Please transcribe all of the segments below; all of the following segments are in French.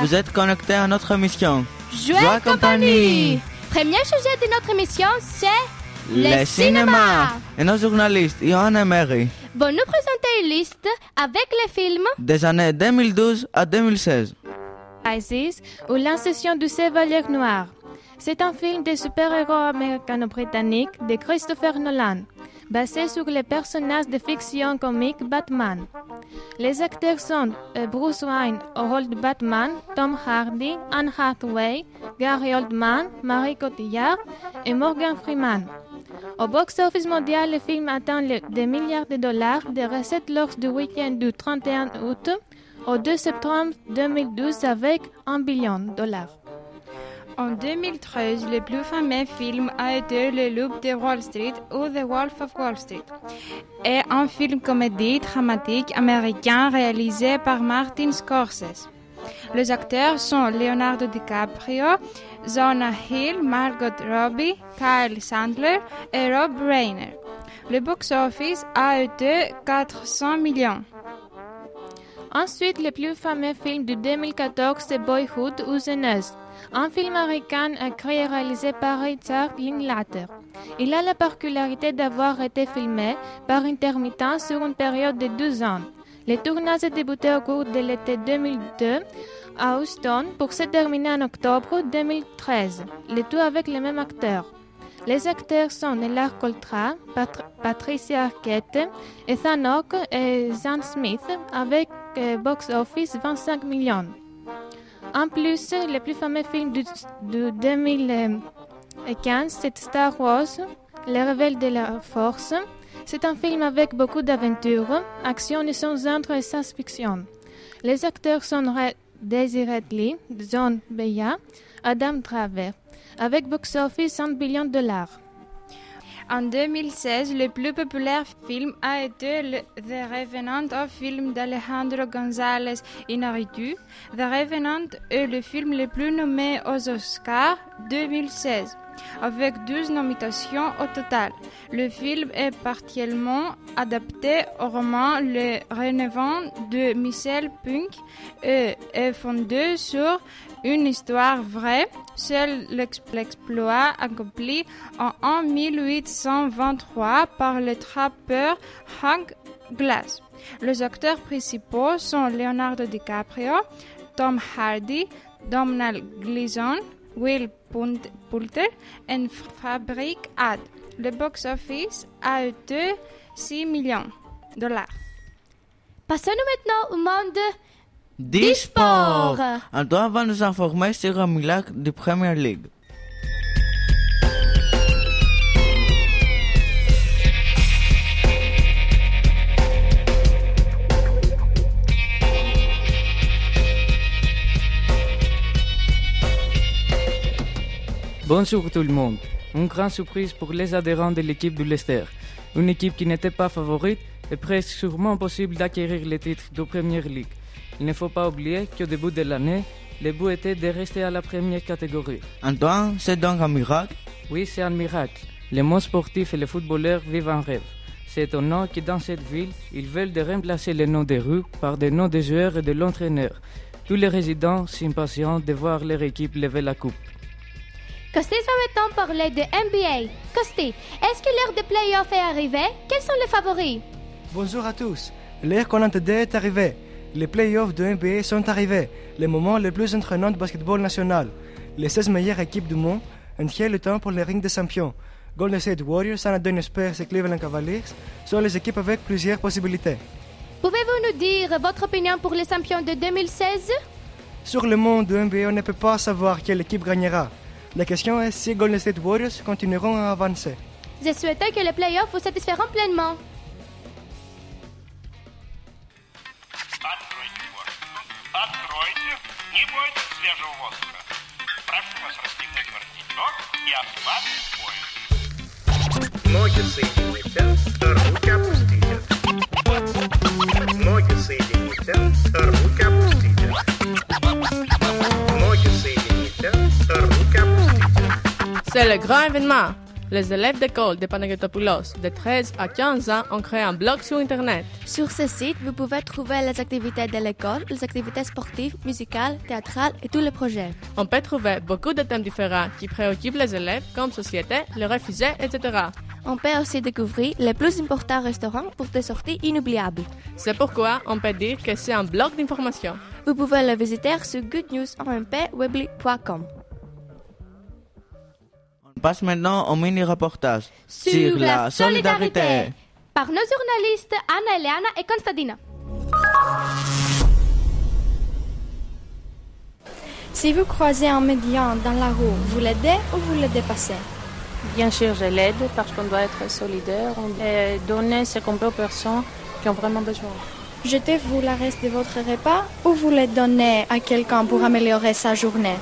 Vous êtes connecté à notre émission. Joie compagnie. Premier sujet de notre émission, c'est le, cinéma. Et nos journalistes, Johanna et Mary, vont nous présenter une liste avec les films des années 2012 à 2016. Isis ou L'Incession du Chevalier Noir. C'est un film de super-héros américano-britannique de Christopher Nolan, basé sur les personnages de fiction comique Batman. Les acteurs sont euh, Bruce Wayne au rôle de Batman, Tom Hardy, Anne Hathaway, Gary Oldman, Marie Cotillard et Morgan Freeman. Au box-office mondial, le film atteint des milliards de dollars de recettes lors du week-end du 31 août au 2 septembre 2012 avec 1 billion de dollars. En 2013, le plus fameux film a été Le Loup de Wall Street ou The Wolf of Wall Street, et un film comédie dramatique américain réalisé par Martin Scorsese. Les acteurs sont Leonardo DiCaprio, Zona Hill, Margot Robbie, Kyle Sandler et Rob Reiner. Le box-office a été 400 millions. Ensuite, le plus fameux film de 2014, c'est Boyhood ou Jeunesse, un film américain écrit et réalisé par Richard Linklater. Il a la particularité d'avoir été filmé par intermittence sur une période de 12 ans. Le tournage a débuté au cours de l'été 2002 à Houston pour se terminer en octobre 2013, le tout avec les mêmes acteurs. Les acteurs sont Nelar Coltra, Patricia Arquette, Ethan Hawke et Zan Smith avec euh, box office 25 millions. En plus, le plus fameux film de, 2015, c'est Star Wars, Le réveil de la force. C'est un film avec beaucoup d'aventures, action et sans et science-fiction. Les acteurs sont Daisy Ridley, John Beya, Adam Travers, avec box-office 100 millions de dollars. En 2016, le plus populaire film a été The Revenant, un film d'Alejandro González Inarritu. The Revenant est le film le plus nommé aux Oscars 2016 avec 12 nominations au total. Le film est partiellement adapté au roman Le Revenant de Michel Punk et est fondé sur une histoire vraie, seul l'exploit accompli en 1823 par le trappeur Hank Glass. Les acteurs principaux sont Leonardo DiCaprio, Tom Hardy, Domhnall Gleeson, Will Poulter et Fabric Ad. Le box-office a été 6 millions de dollars. Passons-nous maintenant au monde du sport. Antoine va nous informer sur un miracle de Premier League. Bonjour tout le monde. Une grande surprise pour les adhérents de l'équipe du Leicester. Une équipe qui n'était pas favorite et presque sûrement possible d'acquérir le titre de Premier League. Il ne faut pas oublier qu'au début de l'année, le but était de rester à la première catégorie. Antoine, c'est donc un miracle? Oui, c'est un miracle. Les monde sportifs et les footballeurs vivent un rêve. C'est étonnant que dans cette ville, ils veulent de remplacer les noms des rues par des noms des joueurs et de l'entraîneur. Tous les résidents s'impatientent de voir leur équipe lever la coupe. Costé va maintenant parler de NBA. Costé, est-ce que l'heure de playoff est arrivée? Quels sont les favoris? Bonjour à tous. L'heure qu'on attendait est arrivée. Les playoffs de NBA sont arrivés, le moment le plus entraînant de basketball national. Les 16 meilleures équipes du monde ont le temps pour les rings des champions. Golden State Warriors, San Antonio Spurs et Cleveland Cavaliers sont les équipes avec plusieurs possibilités. Pouvez-vous nous dire votre opinion pour les champions de 2016 Sur le monde de NBA, on ne peut pas savoir quelle équipe gagnera. La question est si Golden State Warriors continueront à avancer. Je souhaitais que les playoffs vous satisferont pleinement. Не бойтесь свежего воздуха. Прошу вас расстегнуть воротничок и ослабить пояс. Ноги соедините, руки опустите. Ноги соедините, руки опустите. Ноги соедините, руки опустите. C'est le grand événement. Les élèves d'école de Panagiotopoulos de 13 à 15 ans ont créé un blog sur Internet. Sur ce site, vous pouvez trouver les activités de l'école, les activités sportives, musicales, théâtrales et tous les projets. On peut trouver beaucoup de thèmes différents qui préoccupent les élèves comme société, les réfugiés, etc. On peut aussi découvrir les plus importants restaurants pour des sorties inoubliables. C'est pourquoi on peut dire que c'est un blog d'information. Vous pouvez le visiter sur goodnewsmp.weebly.com. On passe maintenant au mini-reportage Sur la solidarité. Par nos journalistes Anna Eleana et Constantina. Si vous croisez un médian dans la rue, vous l'aidez ou vous le dépassez? Bien sûr, je l'aide parce qu'on doit être solidaire et donner ce qu'on peut aux personnes qui ont vraiment besoin. Jetez-vous le reste de votre repas ou vous le donnez à quelqu'un pour améliorer sa journée?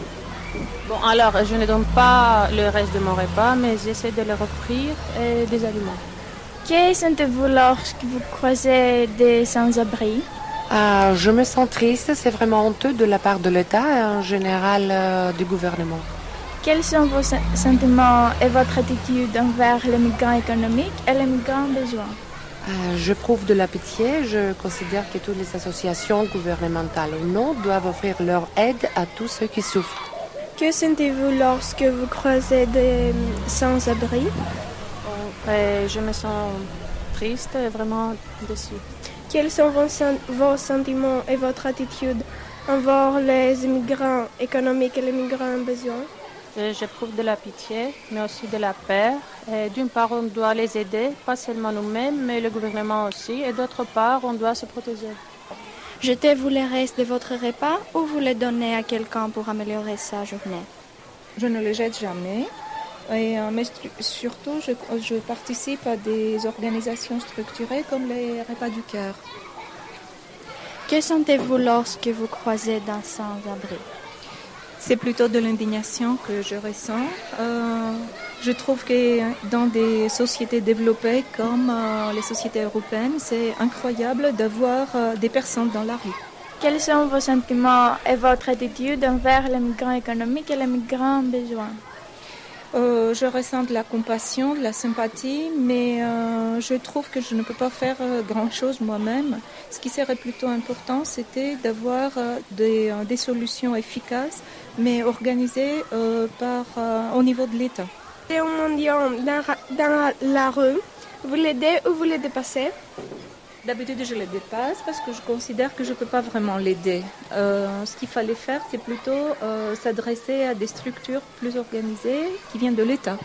Bon, alors, je ne donne pas le reste de mon repas, mais j'essaie de leur offrir euh, des aliments. Que sentez-vous lorsque vous croisez des sans-abri Ah, je me sens triste, c'est vraiment honteux de la part de l'État et en général euh, du gouvernement. Quels sont vos sen- sentiments et votre attitude envers les migrants économiques et les migrants besoins Euh, je prouve de la pitié, je considère que toutes les associations gouvernementales ou non doivent offrir leur aide à tous ceux qui souffrent. Que sentez-vous lorsque vous croisez des sans-abri? Et je me sens triste et vraiment déçue. Quels sont vos, vos sentiments et votre attitude envers les immigrants économiques et les migrants besoins Et J'éprouve de la pitié, mais aussi de la peur. Et D'une part, on doit les aider, pas seulement nous-mêmes, mais le gouvernement aussi. Et d'autre part, on doit se protéger. Jetez-vous les restes de votre repas ou vous les donnez à quelqu'un pour améliorer sa journée? Je ne les jette jamais. Et, euh, mais surtout, je, je participe à des organisations structurées comme les repas du cœur. Que sentez-vous lorsque vous croisez d'un sans-abri C'est plutôt de l'indignation que je ressens. Euh, je trouve que dans des sociétés développées comme euh, les sociétés européennes, c'est incroyable d'avoir euh, des personnes dans la rue. Quels sont vos sentiments et votre attitude envers les migrants économiques et les migrants besoins Euh, je ressens de la compassion, de la sympathie, mais euh, je trouve que je ne peux pas faire euh, grand-chose moi-même. Ce qui serait plutôt important, c'était d'avoir des, solutions efficaces, mais organisées par, au niveau de l'État. C'est un mendiant dans, la rue. Vous l'aidez ou vous le dépassez? D'habitude, je le dépasse parce que je considère que je ne peux pas vraiment l'aider. Euh, ce qu'il fallait faire, c'est plutôt euh, s'adresser à des structures plus organisées qui viennent de l'État.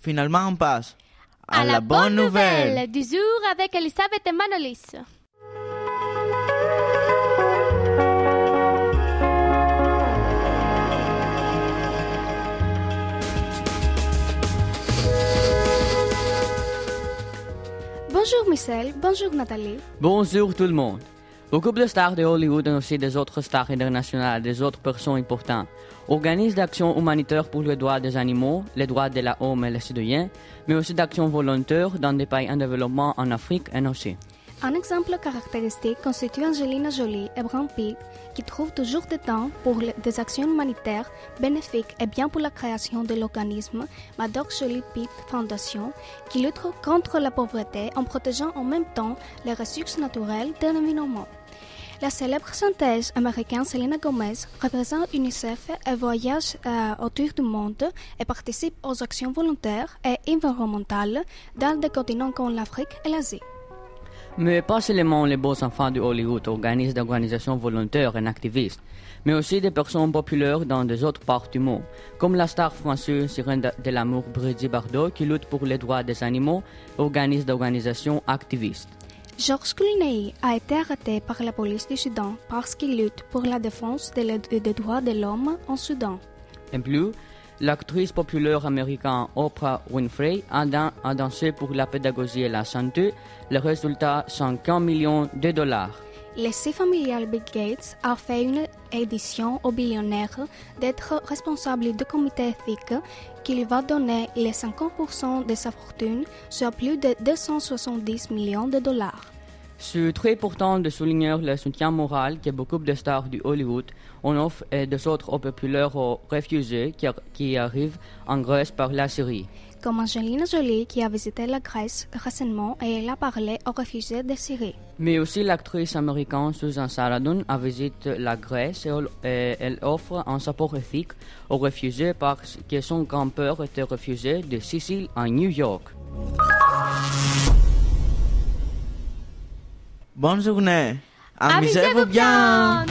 Finalement, on passe À la bonne nouvelle du jour avec Elisabeth et Manolis. Bonjour Michel, bonjour Nathalie. Bonjour tout le monde. Beaucoup de stars de Hollywood et aussi des autres stars internationales, des autres personnes importantes, organisent d'actions humanitaires pour les droits des animaux, les droits de la homme et les citoyens, mais aussi d'actions volontaires dans des pays en développement en Afrique et aussi. Un exemple caractéristique constitue Angelina Jolie et Brad Pitt, qui trouvent toujours du temps pour des actions humanitaires bénéfiques et bien pour la création de l'organisme Maddox Jolie Pitt Foundation, qui lutte contre la pauvreté en protégeant en même temps les ressources naturelles de l'environnement. La célèbre chanteuse américaine Selena Gomez représente UNICEF et voyage euh, autour du monde et participe aux actions volontaires et environnementales dans des continents comme l'Afrique et l'Asie. Mais pas seulement les beaux enfants de Hollywood organisent des organisations volontaires et activistes, mais aussi des personnes populaires dans des autres parts du monde, comme la star française sirène de, l'amour Brigitte Bardot qui lutte pour les droits des animaux organise des organisations activistes. Georges Clooney a été arrêté par la police du Soudan parce qu'il lutte pour la défense des des droits de l'homme en Soudan. En plus, l'actrice populaire américaine Oprah Winfrey a, dan- a dansé pour la pédagogie et la santé. Le résultat, 50 millions de dollars. L'essai familial Bill Gates a fait une édition au billionnaire d'être responsable du comité éthique qu'il va donner les 50% de sa fortune, soit plus de 270 millions de dollars. C'est très important de souligner le soutien moral que beaucoup de stars du Hollywood en offrent et des autres populaires aux réfugiés qui, qui arrivent en Grèce par la Syrie. Comme Angelina Jolie qui a visité la Grèce récemment et elle a parlé aux réfugiés de Syrie. Mais aussi l'actrice américaine Susan Sarandon a visité la Grèce et elle- et elle offre un support éthique aux réfugiés parce que son grand-père était réfugié de Sicile à New York. Bonne journée. Amusez-vous bien.